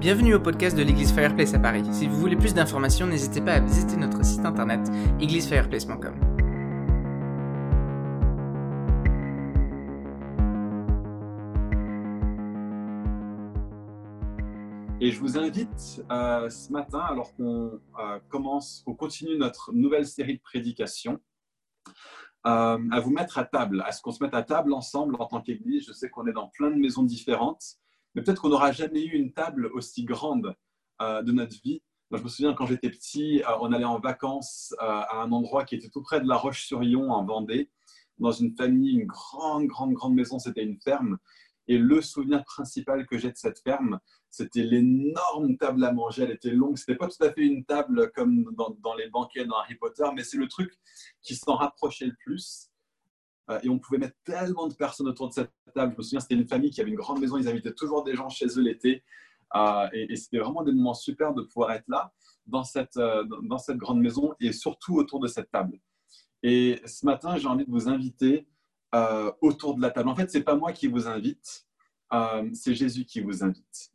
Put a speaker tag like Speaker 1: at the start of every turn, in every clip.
Speaker 1: Bienvenue au podcast de l'église Fireplace à Paris. Si vous voulez plus d'informations, n'hésitez pas à visiter notre site internet églisefireplace.com.
Speaker 2: Et je vous invite euh, ce matin, alors qu'on euh, commence, qu'on continue notre nouvelle série de prédications, euh, à vous mettre à table, à ce qu'on se mette à table ensemble en tant qu'Église. Je sais qu'on est dans plein de maisons différentes, mais peut-être qu'on n'aura jamais eu une table aussi grande euh, de notre vie. Je me souviens quand j'étais petit, euh, on allait en vacances euh, à un endroit qui était tout près de La Roche-sur-Yon, en Vendée, dans une famille, une grande, grande, grande maison, c'était une ferme. Et le souvenir principal que j'ai de cette ferme, c'était l'énorme table à manger. Elle était longue. C'était pas tout à fait une table comme dans les banquets dans Harry Potter, mais c'est le truc qui s'en rapprochait le plus. Euh, et on pouvait mettre tellement de personnes autour de cette table. Je me souviens, c'était une famille qui avait une grande maison. Ils invitaient toujours des gens chez eux l'été. Euh, et, c'était vraiment des moments super de pouvoir être là, dans cette, euh, dans cette grande maison et surtout autour de cette table. Et ce matin, j'ai envie de vous inviter autour de la table. En fait, c'est pas moi qui vous invite, c'est Jésus qui vous invite.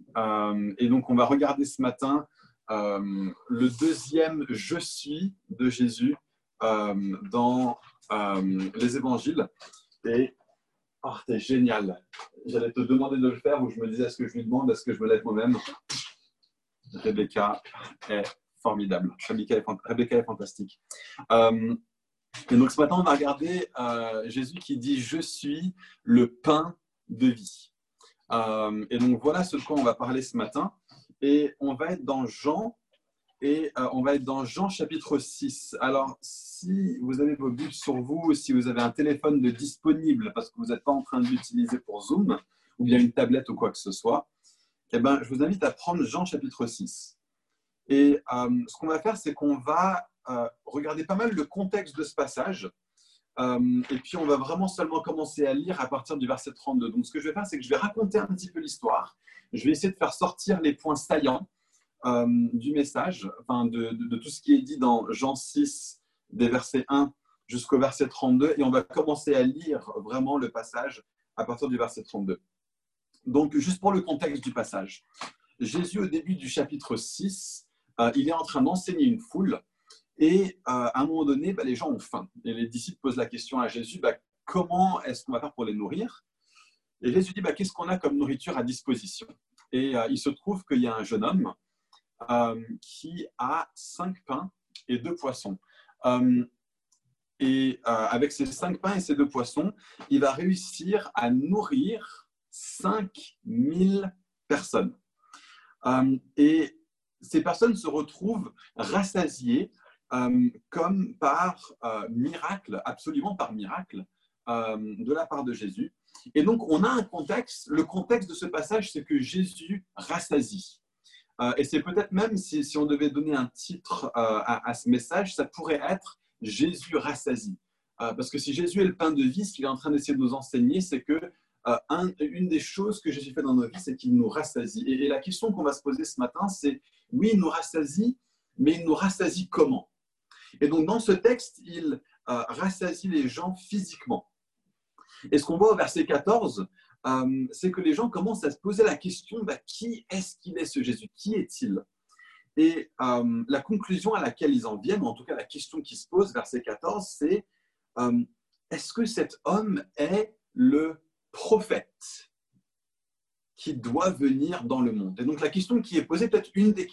Speaker 2: Et donc, on va regarder ce matin le deuxième Je suis de Jésus euh, dans euh, les évangiles. Et oh, c'est génial. J'allais te demander de le faire ou je me disais est-ce que je lui demande, est-ce que je me lève moi-même? Rebecca est formidable. Rebecca est, fantastique. Euh, et donc ce matin, on va regarder Jésus qui dit Je suis le pain de vie. Et donc voilà ce de quoi on va parler ce matin. Et on va être dans Jean, et euh, on va être dans Jean chapitre 6. Alors, si vous avez vos Bibles sur vous, si vous avez un téléphone de disponible parce que vous n'êtes pas en train de l'utiliser pour Zoom, ou bien une tablette ou quoi que ce soit, eh ben, je vous invite à prendre Jean chapitre 6. Et euh, ce qu'on va faire, c'est qu'on va euh, regarder pas mal le contexte de ce passage. Et puis, on va vraiment seulement commencer à lire à partir du verset 32. Donc, ce que je vais faire, c'est que je vais raconter un petit peu l'histoire. Je vais essayer de faire sortir les points saillants du message, enfin, de, tout ce qui est dit dans Jean 6, des versets 1 jusqu'au verset 32. Et on va commencer à lire vraiment le passage à partir du verset 32. Donc, juste pour le contexte du passage. Jésus, au début du chapitre 6, euh, il est en train d'enseigner une foule. Et euh, à un moment donné, bah, les gens ont faim. Et les disciples posent la question à Jésus, bah, comment est-ce qu'on va faire pour les nourrir? Et Jésus dit, bah, qu'est-ce qu'on a comme nourriture à disposition? Et euh, il se trouve qu'il y a un jeune homme euh, qui a cinq pains et deux poissons. Euh, et euh, avec ces cinq pains et ces deux poissons, il va réussir à nourrir 5000 personnes. Euh, et ces personnes se retrouvent rassasiées euh, comme par euh, miracle, absolument par miracle, euh, de la part de Jésus. Et donc, on a un contexte. Le contexte de ce passage, c'est que Jésus rassasie. Euh, et c'est peut-être même, si, si on devait donner un titre euh, à, ce message, ça pourrait être Jésus rassasie. Euh, parce que si Jésus est le pain de vie, ce qu'il est en train d'essayer de nous enseigner, c'est que un- une des choses que Jésus fait dans nos vies, c'est qu'il nous rassasie. Et, et la question qu'on va se poser ce matin, c'est oui, il nous rassasie, mais il nous rassasie comment? Et donc, dans ce texte, il rassasie les gens physiquement. Et ce qu'on voit au verset 14, euh, c'est que les gens commencent à se poser la question bah, qui est-ce qu'il est ce Jésus? Qui est-il? Et euh, la conclusion à laquelle ils en viennent, en tout cas la question qui se pose, verset 14, c'est euh, est-ce que cet homme est le prophète? Qui doit venir dans le monde Et donc la question qui est posée, peut-être une des,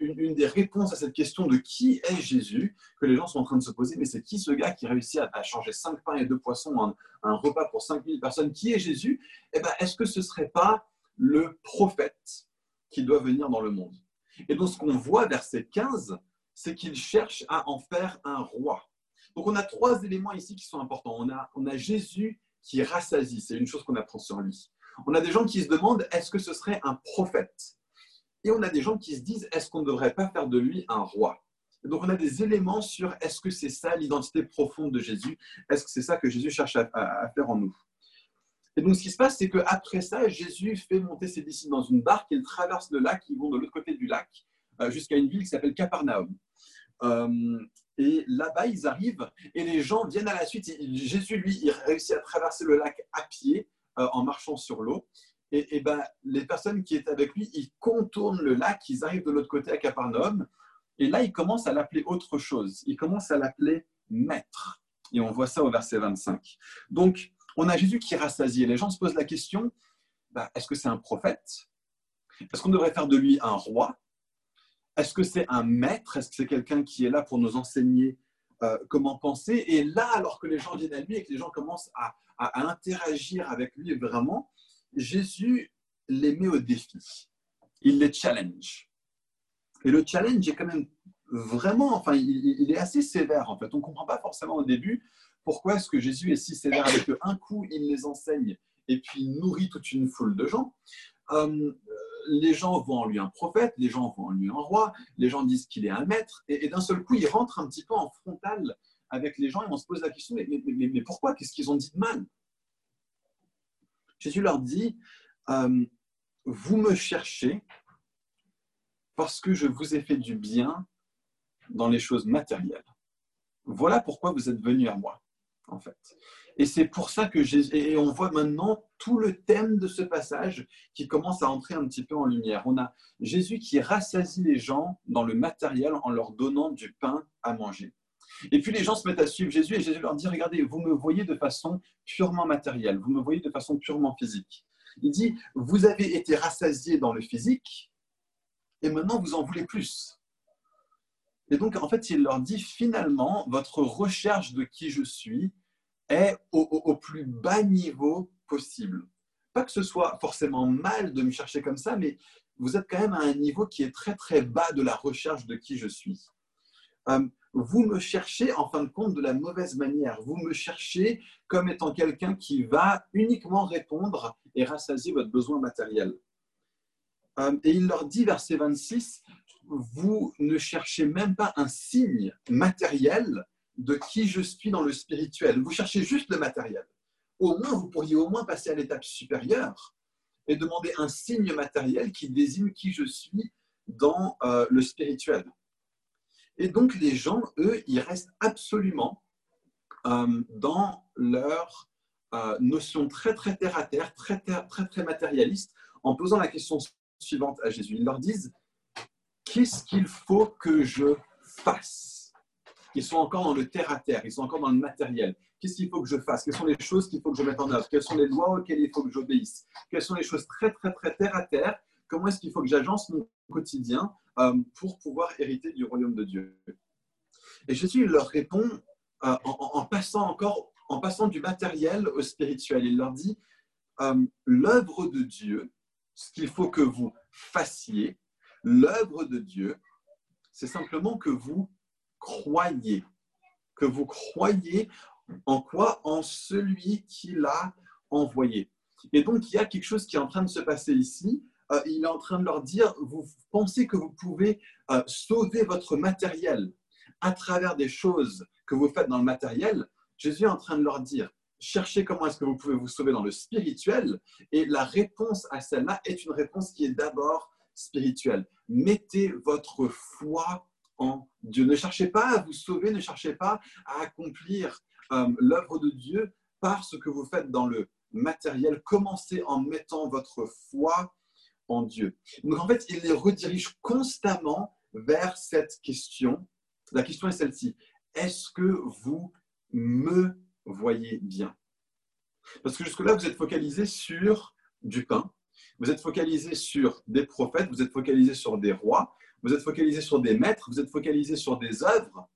Speaker 2: une, des réponses à cette question de qui est Jésus, que les gens sont en train de se poser, mais c'est qui ce gars qui réussit à, changer cinq pains et deux poissons en un repas pour 5000 personnes Qui est Jésus? Eh ben, Est-ce que ce ne serait pas le prophète qui doit venir dans le monde? Et donc ce qu'on voit, verset 15, c'est qu'il cherche à en faire un roi. Donc on a trois éléments ici qui sont importants. On a, on a Jésus qui rassasie, c'est une chose qu'on apprend sur lui. On a des gens qui se demandent, est-ce que ce serait un prophète? Et on a des gens qui se disent, est-ce qu'on ne devrait pas faire de lui un roi? Donc on a des éléments sur, est-ce que c'est ça l'identité profonde de Jésus? Est-ce que c'est ça que Jésus cherche à, faire en nous? Et donc ce qui se passe, c'est qu'après ça, Jésus fait monter ses disciples dans une barque, ils traversent le lac, ils vont de l'autre côté du lac, euh, jusqu'à une ville qui s'appelle Capernaum. Euh, et là-bas, ils arrivent et les gens viennent à la suite. Jésus, lui, il réussit à traverser le lac à pied euh, en marchant sur l'eau. Et, ben, les personnes qui étaient avec lui, ils contournent le lac, ils arrivent de l'autre côté à Capernaum. Et là, ils commencent à l'appeler autre chose. Ils commencent à l'appeler maître. Et on voit ça au verset 25. Donc, on a Jésus qui rassasie. Les gens se posent la question, ben, est-ce que c'est un prophète? Est-ce qu'on devrait faire de lui un roi? Est-ce que c'est un maître? Est-ce que c'est quelqu'un qui est là pour nous enseigner euh, comment penser Et là, alors que les gens viennent à lui et que les gens commencent à, à interagir avec lui vraiment, Jésus les met au défi. Il les challenge. Et le challenge est quand même vraiment, enfin, il, est assez sévère en fait. On ne comprend pas forcément au début pourquoi est-ce que Jésus est si sévère avec eux. Un coup, il les enseigne et puis nourrit toute une foule de gens. Euh, les gens voient en lui un prophète, les gens voient en lui un roi, les gens disent qu'il est un maître, et, d'un seul coup, il rentre un petit peu en frontal avec les gens et on se pose la question, mais, mais pourquoi? Qu'est-ce qu'ils ont dit de mal? Jésus leur dit, euh, vous me cherchez parce que je vous ai fait du bien dans les choses matérielles. Voilà pourquoi vous êtes venus à moi, en fait. Et c'est pour ça que Jésus, et on voit maintenant tout le thème de ce passage qui commence à entrer un petit peu en lumière. On a Jésus qui rassasie les gens dans le matériel en leur donnant du pain à manger. Et puis les gens se mettent à suivre Jésus et Jésus leur dit, regardez, vous me voyez de façon purement matérielle, vous me voyez de façon purement physique. Il dit, vous avez été rassasiés dans le physique et maintenant vous en voulez plus. Et donc, en fait, il leur dit, finalement, votre recherche de qui je suis est au, plus bas niveau possible. Pas que ce soit forcément mal de me chercher comme ça, mais vous êtes quand même à un niveau qui est très très bas de la recherche de qui je suis. Euh, vous me cherchez en fin de compte de la mauvaise manière. Vous me cherchez comme étant quelqu'un qui va uniquement répondre et rassasier votre besoin matériel. Euh, et il leur dit, verset 26, vous ne cherchez même pas un signe matériel de qui je suis dans le spirituel. Vous cherchez juste le matériel. Au moins, vous pourriez au moins passer à l'étape supérieure et demander un signe matériel qui désigne qui je suis dans euh, le spirituel. Et donc, les gens, eux, ils restent absolument euh, dans leur euh, notion très, très terre à terre, très, très, très, très matérialiste, en posant la question suivante à Jésus. Ils leur disent Qu'est-ce qu'il faut que je fasse? Ils sont encore dans le terre à terre, ils sont encore dans le matériel. Qu'est-ce qu'il faut que je fasse? Quelles sont les choses qu'il faut que je mette en œuvre? Quelles sont les lois auxquelles il faut que j'obéisse? Quelles sont les choses très, très, très terre à terre? Comment est-ce qu'il faut que j'agence mon quotidien euh, pour pouvoir hériter du royaume de Dieu? Et Jésus leur répond euh, en, passant encore, en passant du matériel au spirituel. Il leur dit euh, l'œuvre de Dieu, ce qu'il faut que vous fassiez, l'œuvre de Dieu, c'est simplement que vous croyez, que vous croyez en quoi? En celui qui l'a envoyé. Et donc, il y a quelque chose qui est en train de se passer ici. Euh, il est en train de leur dire, vous pensez que vous pouvez euh, sauver votre matériel à travers des choses que vous faites dans le matériel. Jésus est en train de leur dire, cherchez comment est-ce que vous pouvez vous sauver dans le spirituel. Et la réponse à celle-là est une réponse qui est d'abord spirituelle. Mettez votre foi Dieu. Ne cherchez pas à vous sauver, ne cherchez pas à accomplir euh, l'œuvre de Dieu par ce que vous faites dans le matériel. Commencez en mettant votre foi en Dieu. Donc en fait, il les redirige constamment vers cette question. La question est celle-ci. Est-ce que vous me voyez bien? Parce que jusque-là, vous êtes focalisé sur du pain, vous êtes focalisé sur des prophètes, vous êtes focalisé sur des rois, vous êtes focalisé sur des maîtres, vous êtes focalisé sur des œuvres.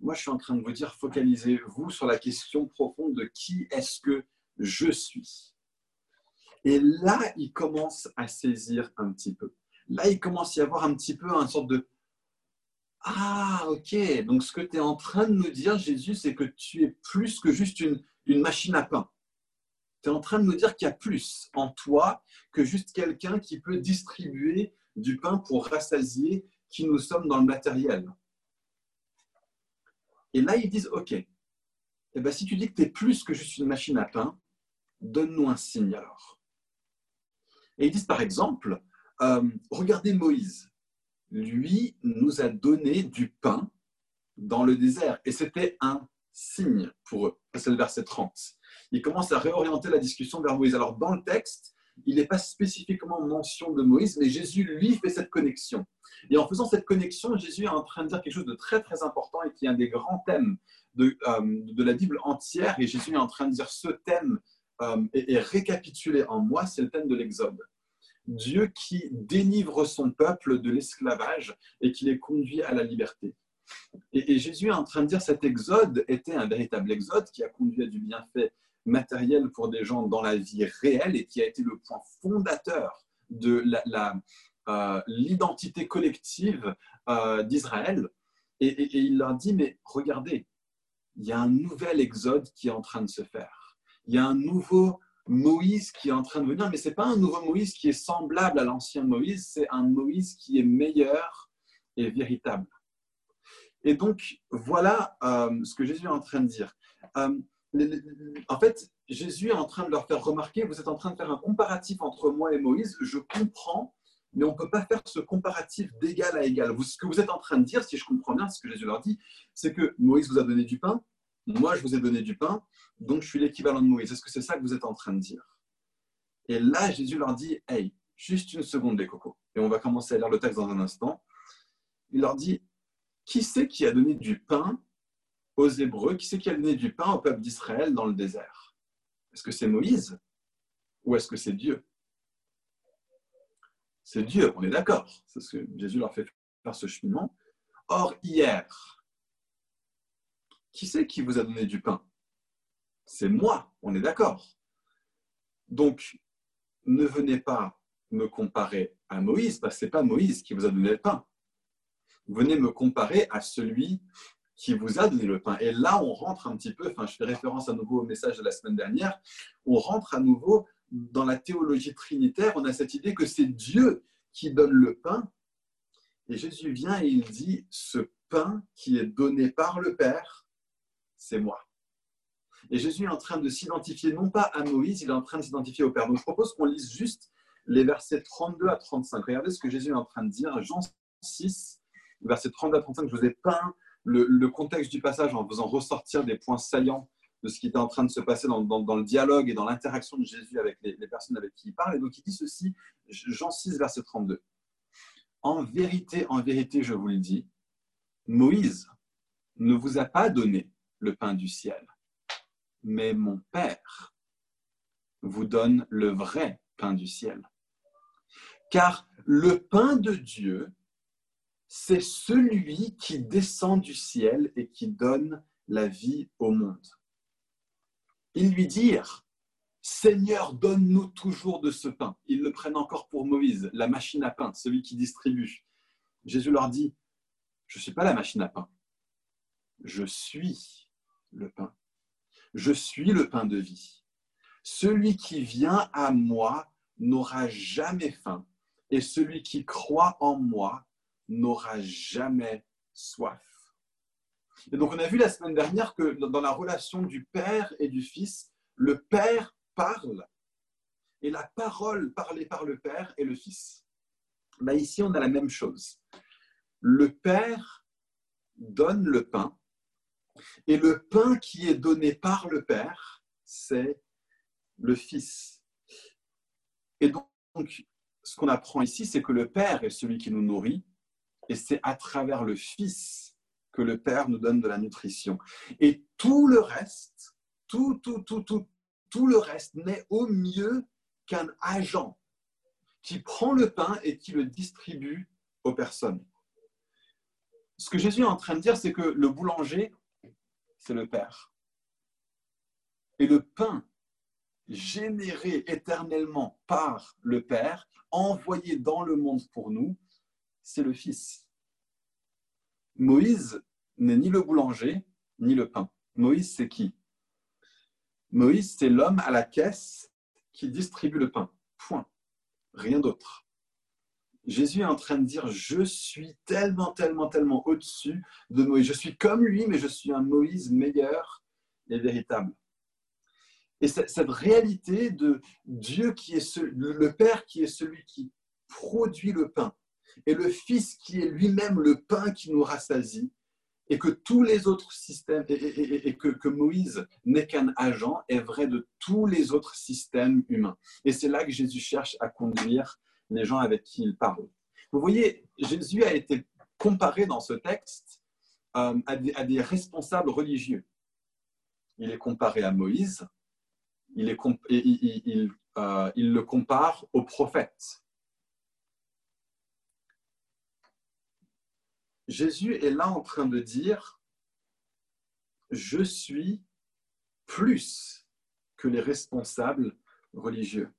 Speaker 2: Moi, je suis en train de vous dire, focalisez-vous sur la question profonde de qui est-ce que je suis. Et là, il commence à saisir un petit peu. Là, il commence à y avoir un petit peu une sorte de Ah, ok, donc ce que tu es en train de nous dire, Jésus, c'est que tu es plus que juste une, une machine à pain. Tu es en train de nous dire qu'il y a plus en toi que juste quelqu'un qui peut distribuer du pain pour rassasier qui nous sommes dans le matériel. Et là, ils disent, OK, eh ben, si tu dis que tu es plus que juste une machine à pain, donne-nous un signe alors. Et ils disent par exemple, euh, regardez Moïse, lui nous a donné du pain dans le désert et c'était un signe pour eux. C'est le verset 30. Il commence à réorienter la discussion vers Moïse. Alors dans le texte, il n'est pas spécifiquement mention de Moïse, mais Jésus, lui, fait cette connexion. Et en faisant cette connexion, Jésus est en train de dire quelque chose de très, très important et qui est un des grands thèmes de, euh, de la Bible entière. Et Jésus est en train de dire ce thème euh, est, récapitulé en moi, c'est le thème de l'Exode. Dieu qui délivre son peuple de l'esclavage et qui les conduit à la liberté. Et, et, Jésus est en train de dire cet exode était un véritable exode qui a conduit à du bienfait matériel pour des gens dans la vie réelle et qui a été le point fondateur de euh, l'identité collective euh, d'Israël. Et, il leur dit, mais regardez, il y a un nouvel exode qui est en train de se faire. Il y a un nouveau Moïse qui est en train de venir, mais ce n'est pas un nouveau Moïse qui est semblable à l'ancien Moïse, c'est un Moïse qui est meilleur et véritable. Et donc, voilà euh, ce que Jésus est en train de dire en fait, Jésus est en train de leur faire remarquer, vous êtes en train de faire un comparatif entre moi et Moïse, je comprends, mais on ne peut pas faire ce comparatif d'égal à égal. ce que vous êtes en train de dire, si je comprends bien ce que Jésus leur dit, c'est que Moïse vous a donné du pain, moi je vous ai donné du pain, donc je suis l'équivalent de Moïse. Est-ce que c'est ça que vous êtes en train de dire? Et là, Jésus leur dit, hey, juste une seconde les cocos, et on va commencer à lire le texte dans un instant. Il leur dit, qui c'est qui a donné du pain aux Hébreux, qui c'est qui a donné du pain au peuple d'Israël dans le désert? Est-ce que c'est Moïse ou est-ce que c'est Dieu? C'est Dieu, on est d'accord. C'est ce que Jésus leur fait faire ce cheminement. Or, hier, qui c'est qui vous a donné du pain? C'est moi, on est d'accord. Donc, ne venez pas me comparer à Moïse, parce que ce n'est pas Moïse qui vous a donné le pain. Venez me comparer à celui qui vous a donné le pain. Et là, on rentre un petit peu, enfin, je fais référence à nouveau au message de la semaine dernière, on rentre à nouveau dans la théologie trinitaire, on a cette idée que c'est Dieu qui donne le pain. Et Jésus vient et il dit, ce pain qui est donné par le Père, c'est moi. Et Jésus est en train de s'identifier non pas à Moïse, il est en train de s'identifier au Père. Donc je propose qu'on lise juste les versets 32 à 35. Regardez ce que Jésus est en train de dire. Jean 6, versets 32 à 35, je vous ai peint le, contexte du passage en faisant ressortir des points saillants de ce qui était en train de se passer dans, le dialogue et dans l'interaction de Jésus avec les, les, personnes avec qui il parle. Et donc il dit ceci, Jean 6, verset 32. En vérité, en vérité, je vous le dis, Moïse ne vous a pas donné le pain du ciel, mais mon Père vous donne le vrai pain du ciel. Car le pain de Dieu c'est celui qui descend du ciel et qui donne la vie au monde. Ils lui dirent, Seigneur, donne-nous toujours de ce pain. Ils le prennent encore pour Moïse, la machine à pain, celui qui distribue. Jésus leur dit, je ne suis pas la machine à pain, je suis le pain. Je suis le pain de vie. Celui qui vient à moi n'aura jamais faim, et celui qui croit en moi n'aura jamais soif. Et donc on a vu la semaine dernière que dans la relation du Père et du Fils, le Père parle et la parole parlée par le Père et le Fils. Ben ici, on a la même chose. Le Père donne le pain et le pain qui est donné par le Père, c'est le Fils. Et donc, ce qu'on apprend ici, c'est que le Père est celui qui nous nourrit et c'est à travers le Fils que le Père nous donne de la nutrition. Et tout le reste, tout, tout, tout, tout, tout le reste n'est au mieux qu'un agent qui prend le pain et qui le distribue aux personnes. Ce que Jésus est en train de dire, c'est que le boulanger, c'est le Père. Et le pain généré éternellement par le Père, envoyé dans le monde pour nous, c'est le Fils. Moïse n'est ni le boulanger, ni le pain. Moïse, c'est qui? Moïse, c'est l'homme à la caisse qui distribue le pain. Point. Rien d'autre. Jésus est en train de dire, je suis tellement, tellement, tellement au-dessus de Moïse. Je suis comme lui, mais je suis un Moïse meilleur et véritable. Et cette réalité de Dieu qui est le Père qui est celui qui produit le pain, et le Fils qui est lui-même le pain qui nous rassasie, et que tous les autres systèmes, et, que, Moïse n'est qu'un agent, est vrai de tous les autres systèmes humains. Et c'est là que Jésus cherche à conduire les gens avec qui il parle. Vous voyez, Jésus a été comparé dans ce texte euh, à, des, responsables religieux. Il est comparé à Moïse, il, est, euh, il le compare aux prophètes. Jésus est là en train de dire, je suis plus que les responsables religieux.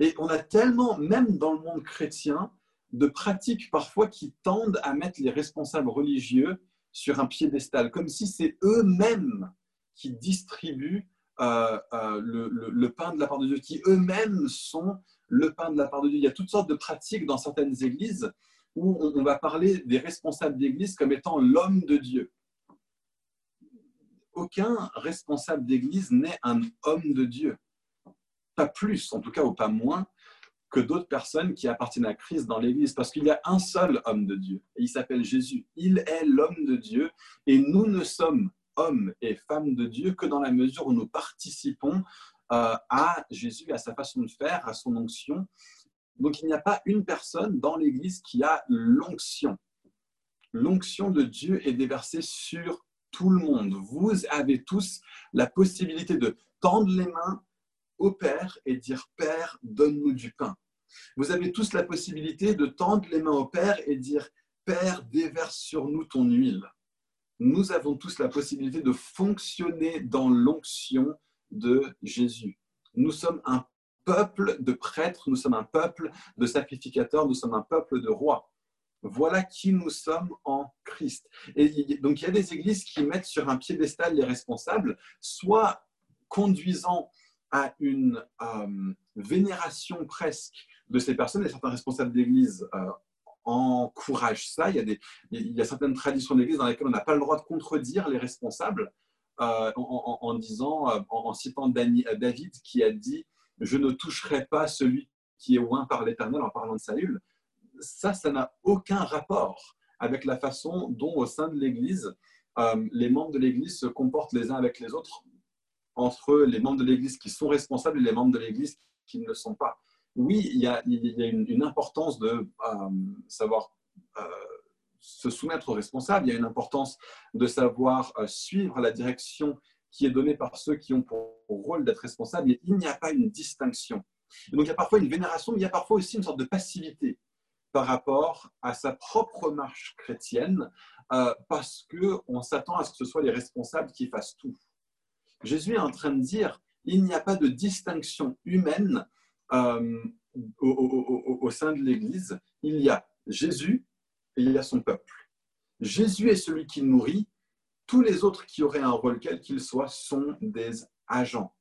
Speaker 2: Et on a tellement, même dans le monde chrétien, de pratiques parfois qui tendent à mettre les responsables religieux sur un piédestal, comme si c'est eux-mêmes qui distribuent euh, euh, le, le, pain de la part de Dieu, qui eux-mêmes sont le pain de la part de Dieu. Il y a toutes sortes de pratiques dans certaines églises où on, va parler des responsables d'église comme étant l'homme de Dieu. Aucun responsable d'église n'est un homme de Dieu. Pas plus, en tout cas, ou pas moins, que d'autres personnes qui appartiennent à Christ dans l'Église, parce qu'il y a un seul homme de Dieu, et il s'appelle Jésus. Il est l'homme de Dieu, et nous ne sommes hommes et femmes de Dieu que dans la mesure où nous participons euh, à Jésus, à sa façon de faire, à son onction, donc il n'y a pas une personne dans l'Église qui a l'onction. L'onction de Dieu est déversée sur tout le monde. Vous avez tous la possibilité de tendre les mains au Père et dire Père, donne-nous du pain. Vous avez tous la possibilité de tendre les mains au Père et dire Père, déverse sur nous ton huile. Nous avons tous la possibilité de fonctionner dans l'onction de Jésus. Nous sommes un peuple de prêtres, nous sommes un peuple de sacrificateurs, nous sommes un peuple de rois. Voilà qui nous sommes en Christ. Et donc il y a des églises qui mettent sur un piédestal les responsables, soit conduisant à une euh, vénération presque de ces personnes, et certains responsables d'église euh, encouragent ça. Il y, a certaines traditions d'église dans lesquelles on n'a pas le droit de contredire les responsables euh, en, disant, en, citant David qui a dit je ne toucherai pas celui qui est oint par l'Éternel en parlant de Saül. Ça, ça n'a aucun rapport avec la façon dont au sein de l'Église, euh, les membres de l'Église se comportent les uns avec les autres, entre les membres de l'Église qui sont responsables et les membres de l'Église qui ne le sont pas. Oui, il y a, une, importance de euh, savoir euh, se soumettre aux responsables, il y a une importance de savoir suivre la direction qui est donné par ceux qui ont pour rôle d'être responsables, il n'y a pas une distinction. donc il y a parfois une vénération, mais il y a parfois aussi une sorte de passivité par rapport à sa propre marche chrétienne, euh, parce qu'on s'attend à ce que ce soit les responsables qui fassent tout. Jésus est en train de dire, il n'y a pas de distinction humaine euh, au, au sein de l'Église, il y a Jésus et il y a son peuple. Jésus est celui qui nourrit, tous les autres qui auraient un rôle quel qu'il soit sont des agents.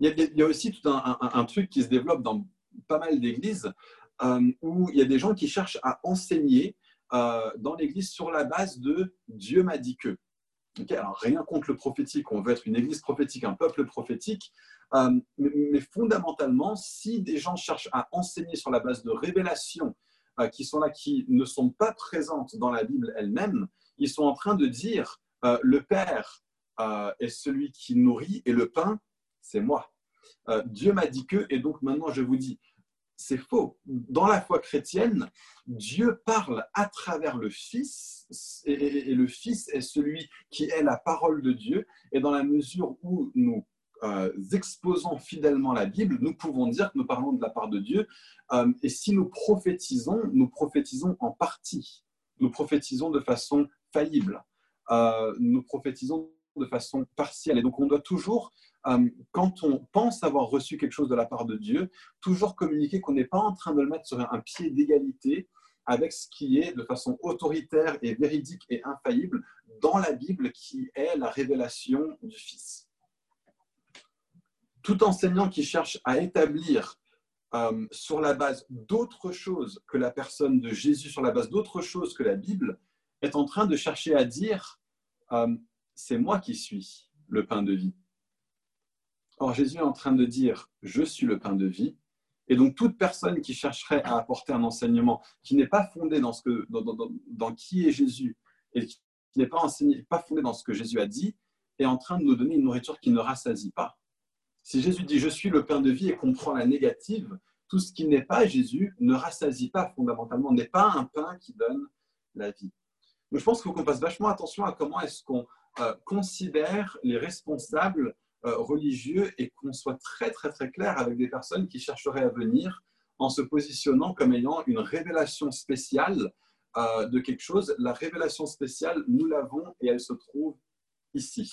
Speaker 2: Il y, a, aussi tout un, truc qui se développe dans pas mal d'églises euh, où il y a des gens qui cherchent à enseigner euh, dans l'église sur la base de Dieu m'a dit que. alors, rien contre le prophétique, on veut être une église prophétique, un peuple prophétique, euh, mais, fondamentalement, si des gens cherchent à enseigner sur la base de révélations qui sont là, qui ne sont pas présentes dans la Bible elle-même, ils sont en train de dire euh, le Père euh, est celui qui nourrit et le pain, c'est moi. Euh, Dieu m'a dit que, et donc maintenant je vous dis, c'est faux. Dans la foi chrétienne, Dieu parle à travers le Fils, et, le Fils est celui qui est la parole de Dieu, et dans la mesure où nous exposons fidèlement la Bible, nous pouvons dire que nous parlons de la part de Dieu, et si nous prophétisons, nous prophétisons en partie. Nous prophétisons de façon faillible. Euh, nous prophétisons de façon partielle. Et donc, on doit toujours, euh, quand on pense avoir reçu quelque chose de la part de Dieu, toujours communiquer qu'on n'est pas en train de le mettre sur un pied d'égalité avec ce qui est de façon autoritaire et véridique et infaillible dans la Bible, qui est la révélation du Fils. Tout enseignant qui cherche à établir euh, sur la base d'autre chose que la personne de Jésus, sur la base d'autre chose que la Bible, est en train de chercher à dire, euh, c'est moi qui suis le pain de vie. Or, Jésus est en train de dire, je suis le pain de vie. Et donc, toute personne qui chercherait à apporter un enseignement qui n'est pas fondé dans, dans, qui est Jésus et qui n'est pas, pas fondée dans ce que Jésus a dit, est en train de nous donner une nourriture qui ne rassasie pas. Si Jésus dit je suis le pain de vie et qu'on prend la négative, tout ce qui n'est pas Jésus ne rassasie pas fondamentalement, n'est pas un pain qui donne la vie. Je pense qu'il faut qu'on fasse vachement attention à comment est-ce qu'on euh, considère les responsables euh, religieux et qu'on soit très très très clair avec des personnes qui chercheraient à venir en se positionnant comme ayant une révélation spéciale euh, de quelque chose. La révélation spéciale, nous l'avons et elle se trouve ici.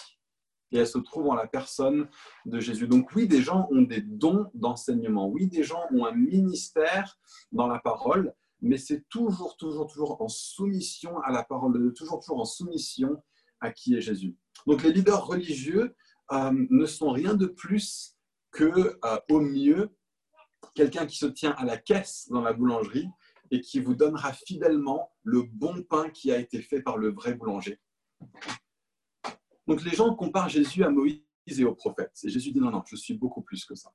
Speaker 2: Et elle se trouve en la personne de Jésus. Donc oui, des gens ont des dons d'enseignement. Oui, des gens ont un ministère dans la parole, mais c'est toujours, toujours, toujours en soumission à la parole, toujours, toujours en soumission à qui est Jésus. Donc les leaders religieux euh, ne sont rien de plus que, euh, au mieux, quelqu'un qui se tient à la caisse dans la boulangerie et qui vous donnera fidèlement le bon pain qui a été fait par le vrai boulanger. Donc les gens comparent Jésus à Moïse et aux prophètes. Et Jésus dit non, non, je suis beaucoup plus que ça.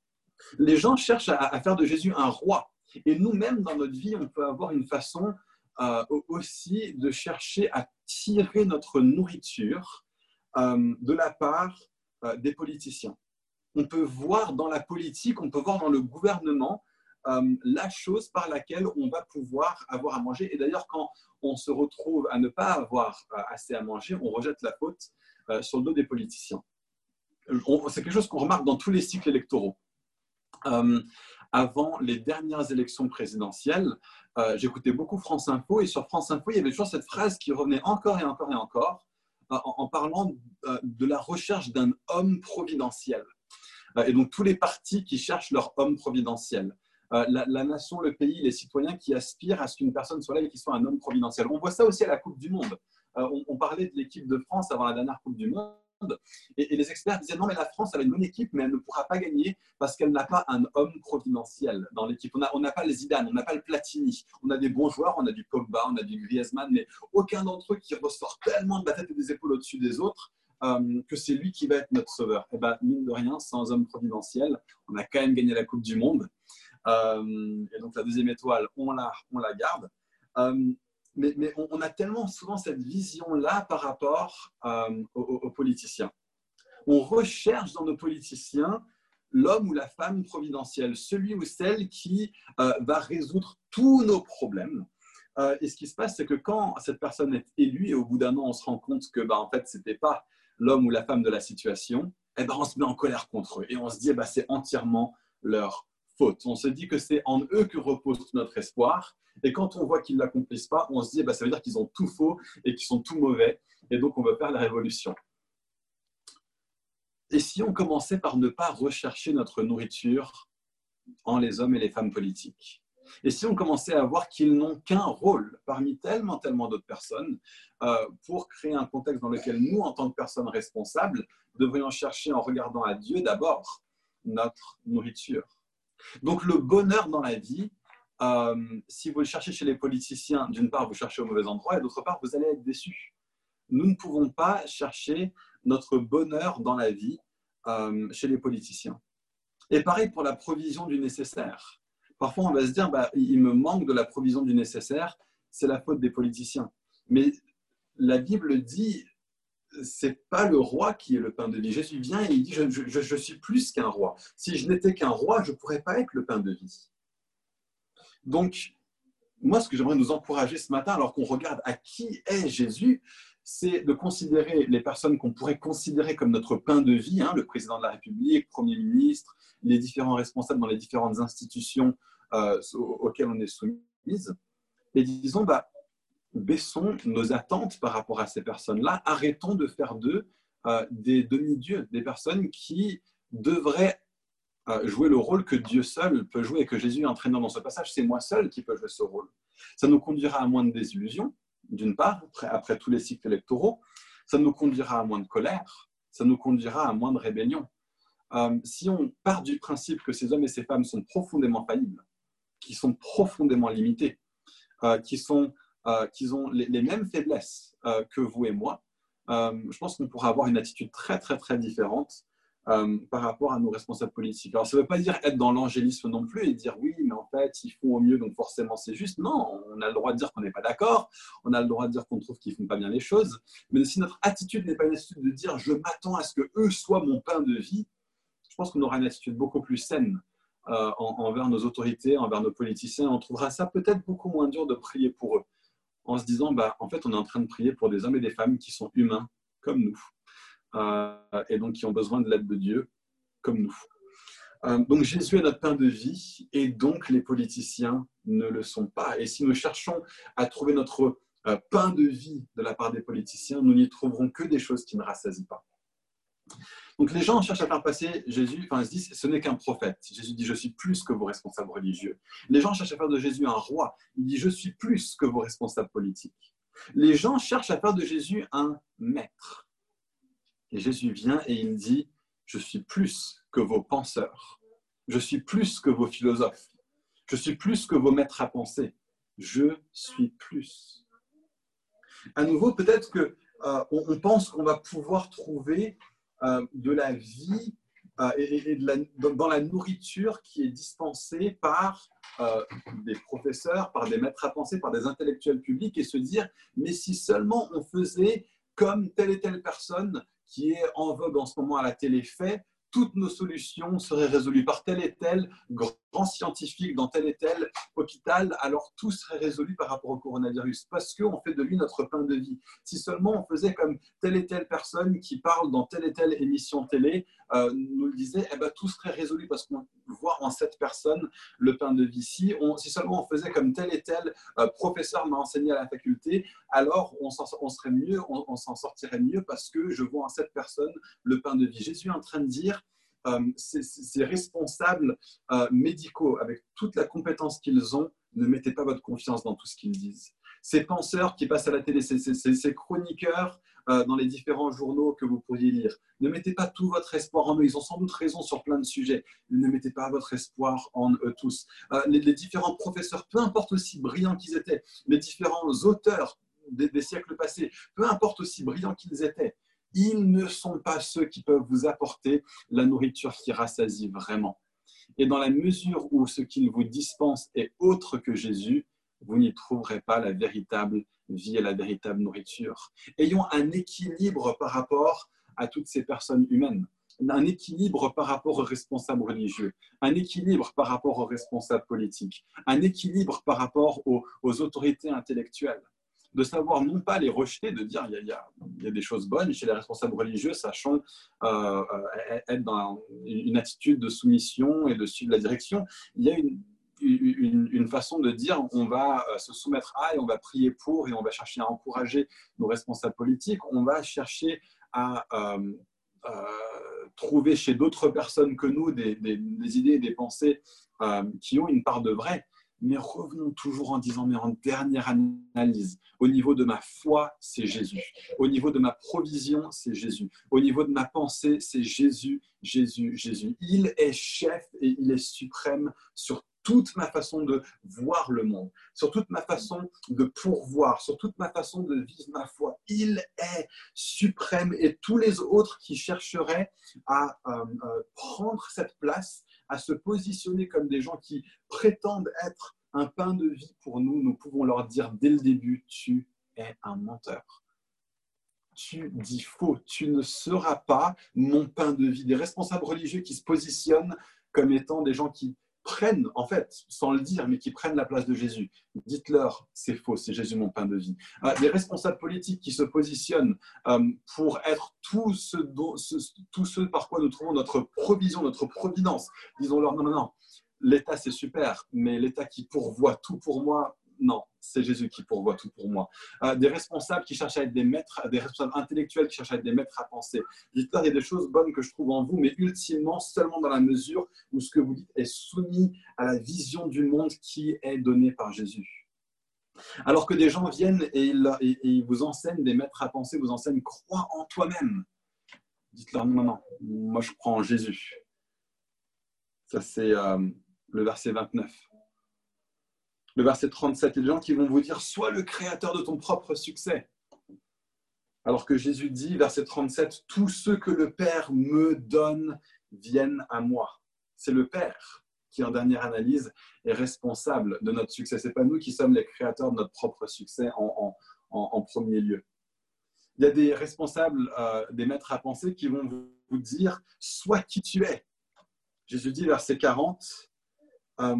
Speaker 2: Les gens cherchent à, faire de Jésus un roi. Et nous-mêmes, dans notre vie, on peut avoir une façon euh, aussi de chercher à tirer notre nourriture euh, de la part euh, des politiciens. On peut voir dans la politique, on peut voir dans le gouvernement la chose par laquelle on va pouvoir avoir à manger. Et d'ailleurs, quand on se retrouve à ne pas avoir assez à manger, on rejette la faute sur le dos des politiciens. C'est quelque chose qu'on remarque dans tous les cycles électoraux. Avant les dernières élections présidentielles, euh, j'écoutais beaucoup France Info et sur France Info, il y avait toujours cette phrase qui revenait encore et encore et encore en, parlant de la recherche d'un homme providentiel. et donc tous les partis qui cherchent leur homme providentiel. La, nation, le pays, les citoyens qui aspirent à ce qu'une personne soit là et qu'il soit un homme providentiel. On voit ça aussi à la Coupe du Monde. Euh, on, parlait de l'équipe de France avant la dernière Coupe du Monde. Et, les experts disaient non, mais la France, elle a une bonne équipe, mais elle ne pourra pas gagner parce qu'elle n'a pas un homme providentiel dans l'équipe. On n'a pas les Zidane, on n'a pas le Platini. On a des bons joueurs, on a du Pogba, on a du Griezmann, mais aucun d'entre eux qui ressort tellement de la tête et des épaules au-dessus des autres euh, que c'est lui qui va être notre sauveur. Et eh bien, mine de rien, sans homme providentiel, on a quand même gagné la Coupe du Monde. Euh, et donc, la deuxième étoile, on la, on la garde mais, on, a tellement souvent cette vision-là par rapport euh, aux, politiciens. On recherche dans nos politiciens l'homme ou la femme providentielle, celui ou celle qui euh, va résoudre tous nos problèmes. Euh, et ce qui se passe, c'est que quand cette personne est élue et au bout d'un an, on se rend compte que, bah, en fait, ce n'était pas l'homme ou la femme de la situation, eh ben, on se met en colère contre eux et on se dit, eh ben, c'est entièrement leur On se dit que c'est en eux que repose notre espoir. Et quand on voit qu'ils ne l'accomplissent pas, on se dit, bah, ça veut dire qu'ils ont tout faux et qu'ils sont tout mauvais. Et donc, on veut faire la révolution. Et si on commençait par ne pas rechercher notre nourriture en les hommes et les femmes politiques? Et si on commençait à voir qu'ils n'ont qu'un rôle parmi tellement, tellement d'autres personnes euh, pour créer un contexte dans lequel nous, en tant que personnes responsables, devrions chercher en regardant à Dieu d'abord notre nourriture? Donc le bonheur dans la vie, euh, si vous le cherchez chez les politiciens, d'une part, vous cherchez au mauvais endroit, et d'autre part, vous allez être déçu. Nous ne pouvons pas chercher notre bonheur dans la vie euh, chez les politiciens. Et pareil pour la provision du nécessaire. Parfois, on va se dire, bah, il me manque de la provision du nécessaire, c'est la faute des politiciens. Mais la Bible dit, c'est pas le roi qui est le pain de vie. Jésus vient et il dit je, suis plus qu'un roi. Si je n'étais qu'un roi, je ne pourrais pas être le pain de vie. Donc, moi, ce que j'aimerais nous encourager ce matin, alors qu'on regarde à qui est Jésus, c'est de considérer les personnes qu'on pourrait considérer comme notre pain de vie, hein, le président de la République, le Premier ministre, les différents responsables dans les différentes institutions euh, auxquelles on est soumise, et disons, bah, baissons nos attentes par rapport à ces personnes-là, arrêtons de faire d'eux euh, des demi-dieux, des personnes qui devraient euh, jouer le rôle que Dieu seul peut jouer et que Jésus est entraînant dans ce passage. C'est moi seul qui peux jouer ce rôle. Ça nous conduira à moins de désillusions, d'une part, après, tous les cycles électoraux. Ça nous conduira à moins de colère. Ça nous conduira à moins de rébellion. Euh, si on part du principe que ces hommes et ces femmes sont profondément faillibles, qui sont profondément limités, qui sont euh, qu'ils ont les, mêmes faiblesses euh, que vous et moi, euh, je pense qu'on pourra avoir une attitude très, très, très différente par rapport à nos responsables politiques. Alors, ça ne veut pas dire être dans l'angélisme non plus et dire oui, mais en fait, ils font au mieux, donc forcément c'est juste. Non, on a le droit de dire qu'on n'est pas d'accord, on a le droit de dire qu'on trouve qu'ils ne font pas bien les choses. Mais si notre attitude n'est pas une attitude de dire je m'attends à ce que eux soient mon pain de vie, je pense qu'on aura une attitude beaucoup plus saine envers nos autorités, envers nos politiciens. On trouvera ça peut-être beaucoup moins dur de prier pour eux, en se disant bah, en fait, on est en train de prier pour des hommes et des femmes qui sont humains comme nous euh, et donc qui ont besoin de l'aide de Dieu, comme nous. Euh, donc Jésus est notre pain de vie et donc les politiciens ne le sont pas. Et si nous cherchons à trouver notre euh, pain de vie de la part des politiciens, nous n'y trouverons que des choses qui ne rassasient pas. Donc les gens cherchent à faire passer Jésus, enfin ils se disent, ce n'est qu'un prophète. Jésus dit, je suis plus que vos responsables religieux. Les gens cherchent à faire de Jésus un roi. Il dit, je suis plus que vos responsables politiques. Les gens cherchent à faire de Jésus un maître. Et Jésus vient et il dit, je suis plus que vos penseurs, je suis plus que vos philosophes, je suis plus que vos maîtres à penser, je suis plus. À nouveau, peut-être que euh, on, pense qu'on va pouvoir trouver euh, de la vie euh, et, dans la nourriture qui est dispensée par des professeurs, par des maîtres à penser, par des intellectuels publics et se dire, mais si seulement on faisait comme telle et telle personne qui est en vogue en ce moment à la télé fait, toutes nos solutions seraient résolues par tel et tel grand scientifique dans tel et tel hôpital, alors tout serait résolu par rapport au coronavirus, parce qu'on fait de lui notre pain de vie. Si seulement on faisait comme telle et telle personne qui parle dans telle et telle émission télé, euh, nous le disait, eh ben, tout serait résolu parce qu'on voit en cette personne le pain de vie. Si, si seulement on faisait comme tel et tel euh, professeur m'a enseigné à la faculté, alors on, on serait mieux, on, s'en sortirait mieux parce que je vois en cette personne le pain de vie. Jésus est en train de dire, euh, ces, responsables euh, médicaux, avec toute la compétence qu'ils ont, ne mettez pas votre confiance dans tout ce qu'ils disent. Ces penseurs qui passent à la télé, ces, chroniqueurs euh, dans les différents journaux que vous pourriez lire, ne mettez pas tout votre espoir en eux. Ils ont sans doute raison sur plein de sujets. Ne mettez pas votre espoir en eux tous. Les, différents professeurs, peu importe aussi brillants qu'ils étaient, les différents auteurs des siècles passés, peu importe aussi brillants qu'ils étaient, ils ne sont pas ceux qui peuvent vous apporter la nourriture qui rassasie vraiment. Et dans la mesure où ce qu'ils vous dispensent est autre que Jésus, vous n'y trouverez pas la véritable vie et la véritable nourriture. Ayons un équilibre par rapport à toutes ces personnes humaines, un équilibre par rapport aux responsables religieux, un équilibre par rapport aux responsables politiques, un équilibre par rapport aux, aux autorités intellectuelles de savoir non pas les rejeter, de dire il y a, il y a, des choses bonnes chez les responsables religieux, sachant euh, euh, être dans une attitude de soumission et de suivre la direction. Il y a une, une, façon de dire on va euh, se soumettre à et on va prier pour et on va chercher à encourager nos responsables politiques, on va chercher à trouver chez d'autres personnes que nous des, des, idées et des pensées qui ont une part de vrai mais revenons toujours en disant, mais en dernière analyse, au niveau de ma foi, c'est Jésus. Au niveau de ma provision, c'est Jésus. Au niveau de ma pensée, c'est Jésus, Jésus, Jésus. Il est chef et il est suprême sur toute ma façon de voir le monde, sur toute ma façon de pourvoir, sur toute ma façon de vivre ma foi. Il est suprême et tous les autres qui chercheraient à euh, euh, prendre cette place à se positionner comme des gens qui prétendent être un pain de vie pour nous, nous pouvons leur dire dès le début, tu es un menteur. Tu dis faux, tu ne seras pas mon pain de vie. Des responsables religieux qui se positionnent comme étant des gens qui prennent, en fait, sans le dire, mais qui prennent la place de Jésus. Dites-leur, c'est faux, c'est Jésus mon pain de vie. Euh, des responsables politiques qui se positionnent euh, pour être tout ce, tout ce par quoi nous trouvons notre provision, notre providence. Disons-leur, non, non, non, l'État c'est super, mais l'État qui pourvoit tout pour moi, non, c'est Jésus qui pourvoit tout pour moi. Euh, des responsables qui cherchent à être des maîtres, des responsables intellectuels qui cherchent à être des maîtres à penser. Dites-leur, il y a des choses bonnes que je trouve en vous, mais ultimement seulement dans la mesure où ce que vous dites est soumis à la vision du monde qui est donnée par Jésus. Alors que des gens viennent et ils, vous enseignent, des maîtres à penser vous enseignent, crois en toi-même. Dites-leur, non, non, moi je crois en Jésus. Ça, c'est euh, le verset 29 le verset 37, les gens qui vont vous dire Sois le créateur de ton propre succès. Alors que Jésus dit, verset 37, Tous ceux que le Père me donne viennent à moi. C'est le Père qui, en dernière analyse, est responsable de notre succès. Ce n'est pas nous qui sommes les créateurs de notre propre succès en, premier lieu. Il y a des responsables, euh, des maîtres à penser qui vont vous dire Sois qui tu es. Jésus dit, verset 40, euh,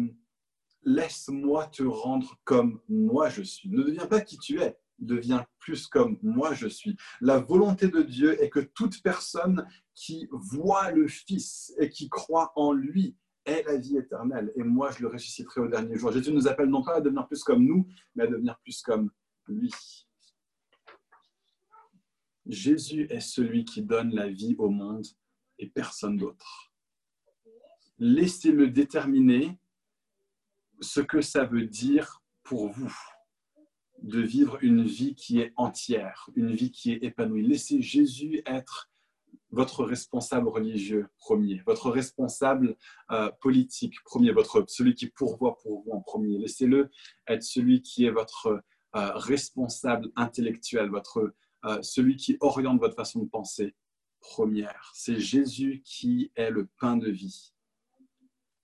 Speaker 2: Laisse-moi te rendre comme moi je suis. Ne deviens pas qui tu es devient plus comme moi je suis. La volonté de Dieu est que toute personne qui voit le Fils et qui croit en lui ait la vie éternelle. Et moi, je le ressusciterai au dernier jour. Jésus nous appelle non pas à devenir plus comme nous, mais à devenir plus comme lui. Jésus est celui qui donne la vie au monde et personne d'autre. Laissez-le déterminer ce que ça veut dire pour vous de vivre une vie qui est entière, une vie qui est épanouie. Laissez Jésus être votre responsable religieux premier, votre responsable euh, politique premier, votre, celui qui pourvoit pour vous en premier. Laissez-le être celui qui est votre euh, responsable intellectuel, votre, euh, celui qui oriente votre façon de penser première. C'est Jésus qui est le pain de vie.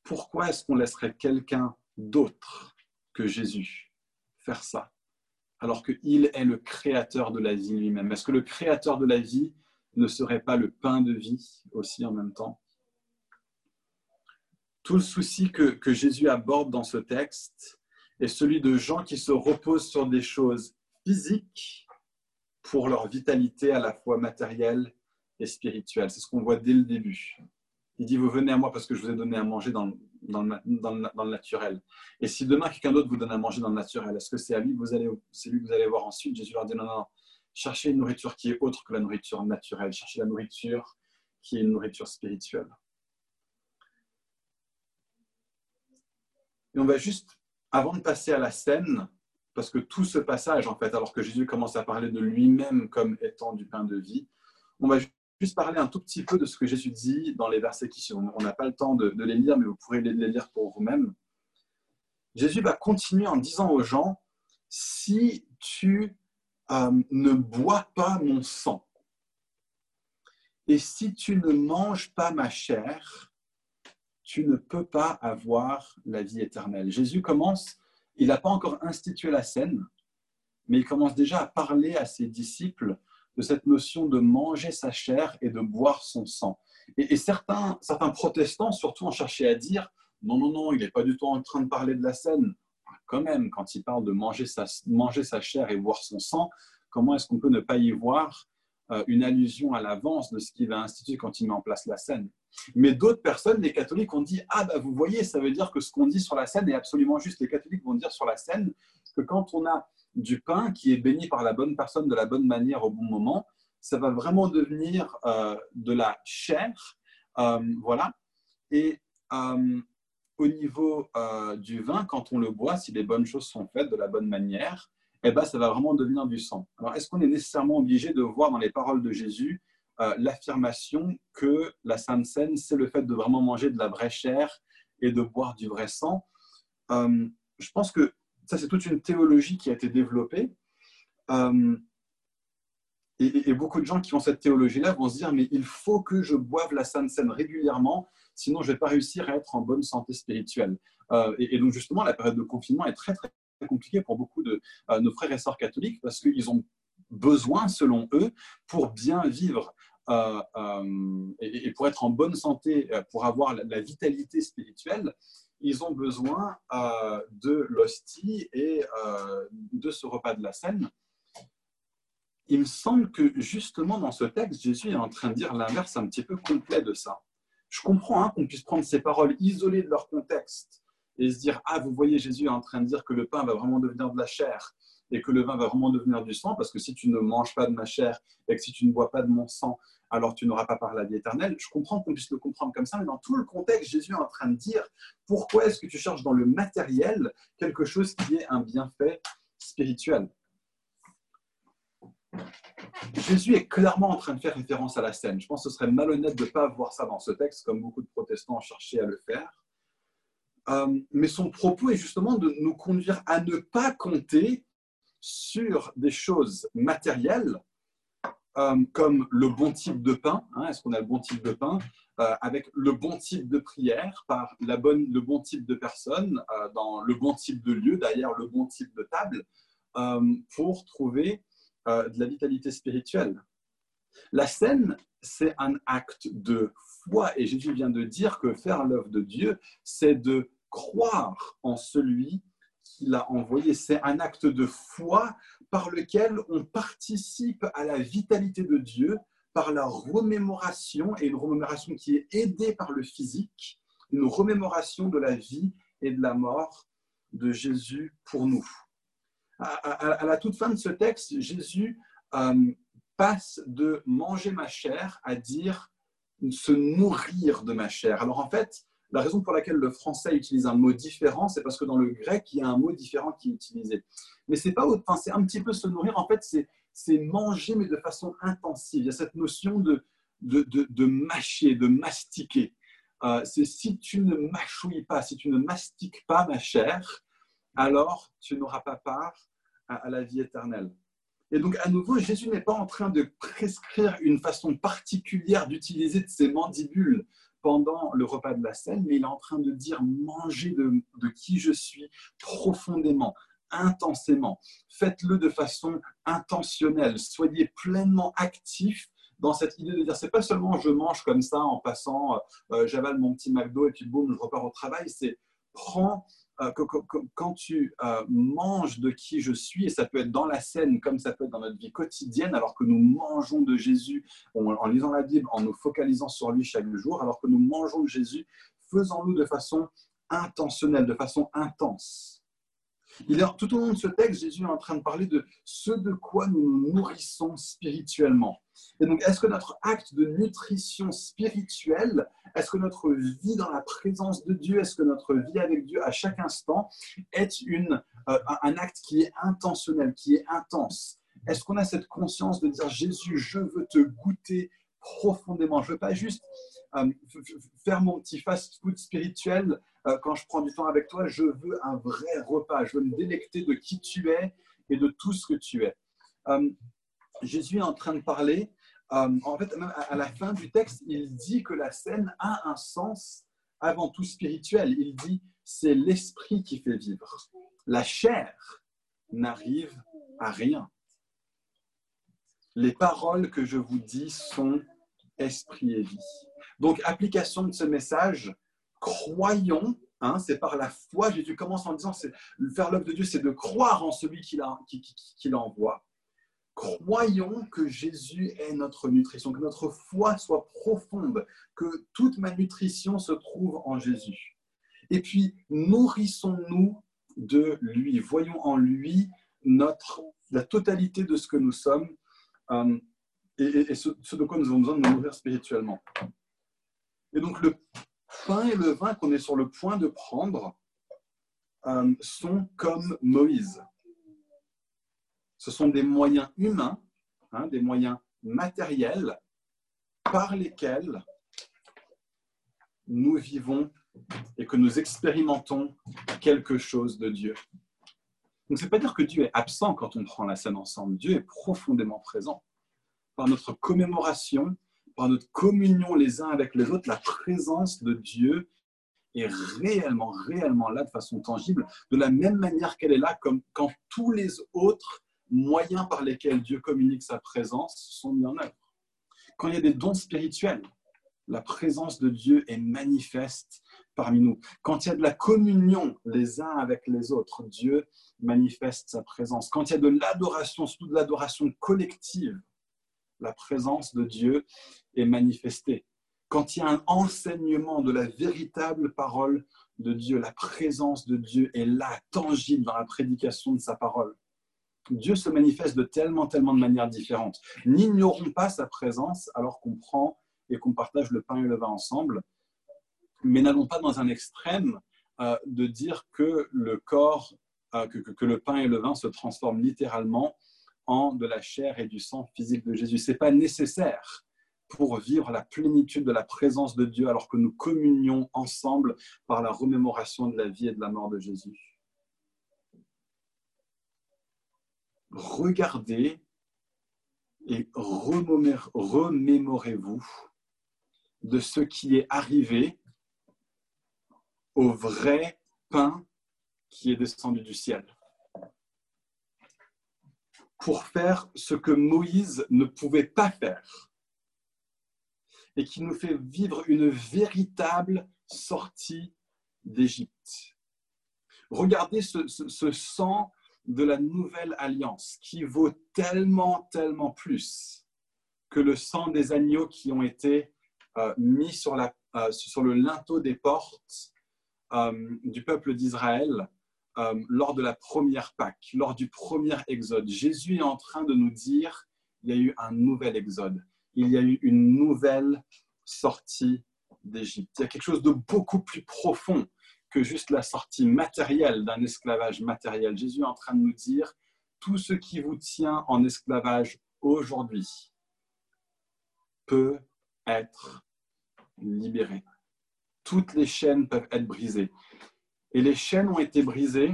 Speaker 2: Pourquoi est-ce qu'on laisserait quelqu'un d'autre que Jésus faire ça alors qu'il est le créateur de la vie lui-même Est-ce que le créateur de la vie ne serait pas le pain de vie aussi en même temps? Tout le souci que, que Jésus aborde dans ce texte est celui de gens qui se reposent sur des choses physiques pour leur vitalité à la fois matérielle et spirituelle. C'est ce qu'on voit dès le début. Il dit, vous venez à moi parce que je vous ai donné à manger dans, dans, le, naturel. Et si demain quelqu'un d'autre vous donne à manger dans le naturel, est-ce que c'est à lui que vous allez, c'est lui que vous allez voir ensuite? Jésus leur dit non, non, non, cherchez une nourriture qui est autre que la nourriture naturelle, cherchez la nourriture qui est une nourriture spirituelle. Et on va juste, avant de passer à la scène, parce que tout ce passage, en fait, alors que Jésus commence à parler de lui-même comme étant du pain de vie, on va juste parler un tout petit peu de ce que Jésus dit dans les versets qui suivent. On n'a pas le temps de, les lire, mais vous pourrez les, lire pour vous-même. Jésus va continuer en disant aux gens, si tu euh, ne bois pas mon sang, et si tu ne manges pas ma chair, tu ne peux pas avoir la vie éternelle. Jésus commence, il n'a pas encore institué la scène, mais il commence déjà à parler à ses disciples de cette notion de manger sa chair et de boire son sang. Et, certains, certains protestants, surtout, ont cherché à dire non, non, non, il n'est pas du tout en train de parler de la scène. Quand même, quand il parle de manger sa, manger sa chair et boire son sang, comment est-ce qu'on peut ne pas y voir euh, une allusion à l'avance de ce qu'il va instituer quand il met en place la scène? Mais d'autres personnes, les catholiques, ont dit Ah, bah, vous voyez, ça veut dire que ce qu'on dit sur la scène est absolument juste. Les catholiques vont dire sur la scène que quand on a du pain qui est béni par la bonne personne de la bonne manière au bon moment, ça va vraiment devenir euh, de la chair. Euh, voilà. Et euh, au niveau du vin, quand on le boit, si les bonnes choses sont faites de la bonne manière, eh ben, ça va vraiment devenir du sang. Alors, est-ce qu'on est nécessairement obligé de voir dans les paroles de Jésus l'affirmation que la Sainte Seine, c'est le fait de vraiment manger de la vraie chair et de boire du vrai sang? Je pense que ça, c'est toute une théologie qui a été développée. Euh, et, beaucoup de gens qui ont cette théologie-là vont se dire, mais il faut que je boive la Sainte Seine régulièrement, sinon je ne vais pas réussir à être en bonne santé spirituelle. Euh, et, donc justement, la période de confinement est très, très compliquée pour beaucoup de euh, nos frères et sœurs catholiques parce qu'ils ont besoin, selon eux, pour bien vivre et, pour être en bonne santé, pour avoir la vitalité spirituelle, ils ont besoin euh, de l'hostie et euh, de ce repas de la scène. Il me semble que justement dans ce texte, Jésus est en train de dire l'inverse un petit peu complet de ça. Je comprends hein, qu'on puisse prendre ces paroles isolées de leur contexte et se dire Ah, vous voyez, Jésus est en train de dire que le pain va vraiment devenir de la chair et que le vin va vraiment devenir du sang, parce que si tu ne manges pas de ma chair et que si tu ne bois pas de mon sang, alors tu n'auras pas par la vie éternelle. Je comprends qu'on puisse le comprendre comme ça, mais dans tout le contexte, Jésus est en train de dire pourquoi est-ce que tu cherches dans le matériel quelque chose qui est un bienfait spirituel? Jésus est clairement en train de faire référence à la scène. Je pense que ce serait malhonnête de ne pas voir ça dans ce texte, comme beaucoup de protestants ont cherché à le faire. Euh, mais son propos est justement de nous conduire à ne pas compter sur des choses matérielles euh, comme le bon type de pain. Hein, est-ce qu'on a le bon type de pain euh, avec le bon type de prière, par la bonne, le bon type de personne, euh, dans le bon type de lieu, d'ailleurs le bon type de table, pour trouver de la vitalité spirituelle. La scène, c'est un acte de foi, et Jésus vient de dire que faire l'œuvre de Dieu, c'est de croire en celui qui l'a envoyé. C'est un acte de foi par lequel on participe à la vitalité de Dieu par la remémoration, et une remémoration qui est aidée par le physique, une remémoration de la vie et de la mort de Jésus pour nous. À, la toute fin de ce texte, Jésus euh, passe de manger ma chair à dire se nourrir de ma chair. Alors en fait, la raison pour laquelle le français utilise un mot différent, c'est parce que dans le grec, il y a un mot différent qui est utilisé. Mais c'est pas, enfin, c'est un petit peu se nourrir. En fait, c'est manger, mais de façon intensive. Il y a cette notion de, de, de, mâcher, de mastiquer. Euh, c'est si tu ne mâchouilles pas, si tu ne mastiques pas ma chair, alors tu n'auras pas part à la vie éternelle. Et donc, à nouveau, Jésus n'est pas en train de prescrire une façon particulière d'utiliser ses mandibules pendant le repas de la scène, mais il est en train de dire mangez de, qui je suis profondément, intensément. Faites-le de façon intentionnelle. Soyez pleinement actif dans cette idée de dire c'est pas seulement je mange comme ça en passant, euh, j'avale mon petit McDo et puis boum, je repars au travail. C'est prends euh, quand tu euh, manges de qui je suis, et ça peut être dans la scène comme ça peut être dans notre vie quotidienne, alors que nous mangeons de Jésus en, lisant la Bible, en nous focalisant sur lui chaque jour, alors que nous mangeons de Jésus, faisons-le de façon intentionnelle, de façon intense. Tout au long de ce texte, Jésus est en train de parler de ce de quoi nous nous nourrissons spirituellement. Et donc, est-ce que notre acte de nutrition spirituelle, est-ce que notre vie dans la présence de Dieu, est-ce que notre vie avec Dieu à chaque instant est une, euh, un acte qui est intentionnel, qui est intense? Est-ce qu'on a cette conscience de dire Jésus, je veux te goûter profondément. Je ne veux pas juste euh, faire mon petit fast-food spirituel quand je prends du temps avec toi. Je veux un vrai repas. Je veux me délecter de qui tu es et de tout ce que tu es. Euh, Jésus est en train de parler. en fait, même à la fin du texte, il dit que la scène a un sens avant tout spirituel. Il dit c'est l'esprit qui fait vivre. La chair n'arrive à rien. Les paroles que je vous dis sont esprit et vie. Donc, application de ce message, croyons, hein, c'est par la foi. Jésus commence en disant, c'est, faire l'œuvre de Dieu, c'est de croire en celui qui, qui, l'envoie. Croyons que Jésus est notre nutrition, que notre foi soit profonde, que toute ma nutrition se trouve en Jésus. Et puis, nourrissons-nous de lui. Voyons en lui notre, la totalité de ce que nous sommes. Euh, et, ce, de quoi nous avons besoin de nous nourrir spirituellement. Et donc le pain et le vin qu'on est sur le point de prendre euh, sont comme Moïse. Ce sont des moyens humains, hein, des moyens matériels par lesquels nous vivons et que nous expérimentons quelque chose de Dieu. Donc, ce n'est pas dire que Dieu est absent quand on prend la scène ensemble. Dieu est profondément présent par notre commémoration, par notre communion les uns avec les autres, la présence de Dieu est réellement, réellement là de façon tangible, de la même manière qu'elle est là, comme quand tous les autres moyens par lesquels Dieu communique sa présence sont mis en œuvre. Quand il y a des dons spirituels, la présence de Dieu est manifeste parmi nous. Quand il y a de la communion les uns avec les autres, Dieu manifeste sa présence. Quand il y a de l'adoration, surtout de l'adoration collective, la présence de Dieu est manifestée. Quand il y a un enseignement de la véritable parole de Dieu, la présence de Dieu est là, tangible dans la prédication de sa parole. Dieu se manifeste de tellement, tellement de manières différentes. N'ignorons pas sa présence alors qu'on prend et qu'on partage le pain et le vin ensemble, mais n'allons pas dans un extrême euh, de dire que le corps, euh, que, le pain et le vin se transforment littéralement de la chair et du sang physique de Jésus. Ce n'est pas nécessaire pour vivre la plénitude de la présence de Dieu alors que nous communions ensemble par la remémoration de la vie et de la mort de Jésus. Regardez et remémorez-vous de ce qui est arrivé au vrai pain qui est descendu du ciel pour faire ce que Moïse ne pouvait pas faire et qui nous fait vivre une véritable sortie d'Égypte. Regardez ce, sang de la nouvelle alliance qui vaut tellement, tellement plus que le sang des agneaux qui ont été euh, mis euh, sur, le linteau des portes euh, du peuple d'Israël lors de la première Pâque, lors du premier exode. Jésus est en train de nous dire, il y a eu un nouvel exode, il y a eu une nouvelle sortie d'Égypte. Il y a quelque chose de beaucoup plus profond que juste la sortie matérielle d'un esclavage matériel. Jésus est en train de nous dire, tout ce qui vous tient en esclavage aujourd'hui peut être libéré. Toutes les chaînes peuvent être brisées. Et les chaînes ont été brisées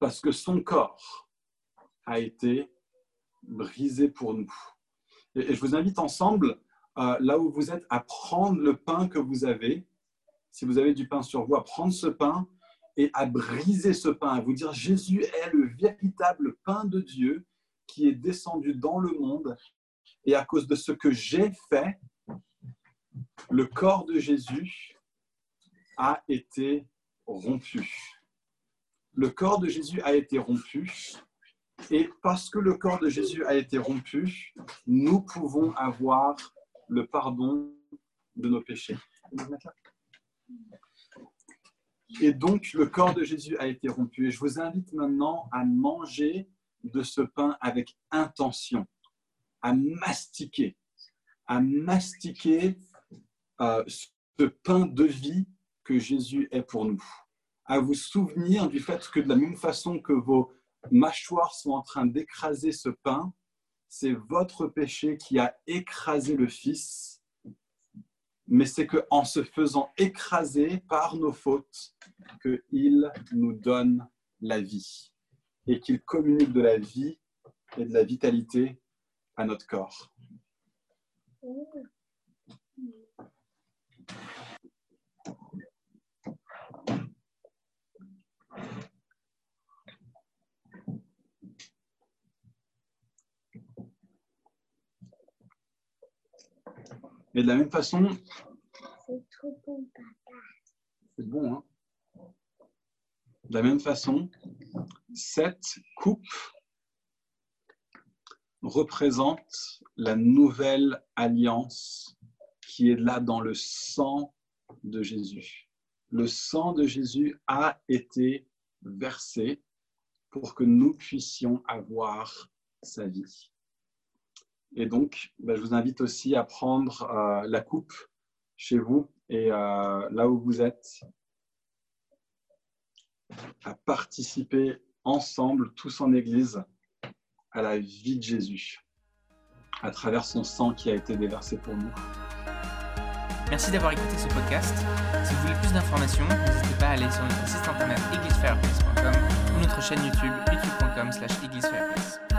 Speaker 2: parce que son corps a été brisé pour nous. Et je vous invite ensemble, euh, là où vous êtes, à prendre le pain que vous avez si vous avez du pain sur vous, à prendre ce pain et à briser ce pain, à vous dire Jésus est le véritable pain de Dieu qui est descendu dans le monde. Et à cause de ce que j'ai fait, le corps de Jésus a été rompu. Le corps de Jésus a été rompu. Et parce que le corps de Jésus a été rompu, nous pouvons avoir le pardon de nos péchés. Et donc, le corps de Jésus a été rompu. Et je vous invite maintenant à manger de ce pain avec intention, à mastiquer, à mastiquer euh, ce pain de vie que Jésus est pour nous. À vous souvenir du fait que de la même façon que vos mâchoires sont en train d'écraser ce pain, c'est votre péché qui a écrasé le Fils mais c'est qu'en se faisant écraser par nos fautes, qu'il nous donne la vie et qu'il communique de la vie et de la vitalité à notre corps. Et de la même façon. C'est trop bon, papa. C'est bon, hein? De la même façon, cette coupe représente la nouvelle alliance qui est là dans le sang de Jésus. Le sang de Jésus a été versé pour que nous puissions avoir sa vie. Et donc, ben, je vous invite aussi à prendre euh, la coupe chez vous et euh, là où vous êtes, à participer ensemble, tous en Église, à la vie de Jésus, à travers son sang qui a été déversé pour nous.
Speaker 1: Merci d'avoir écouté ce podcast. Si vous voulez plus d'informations, n'hésitez pas à aller sur notre site internet églisefairplace.com ou notre chaîne YouTube youtube.com slash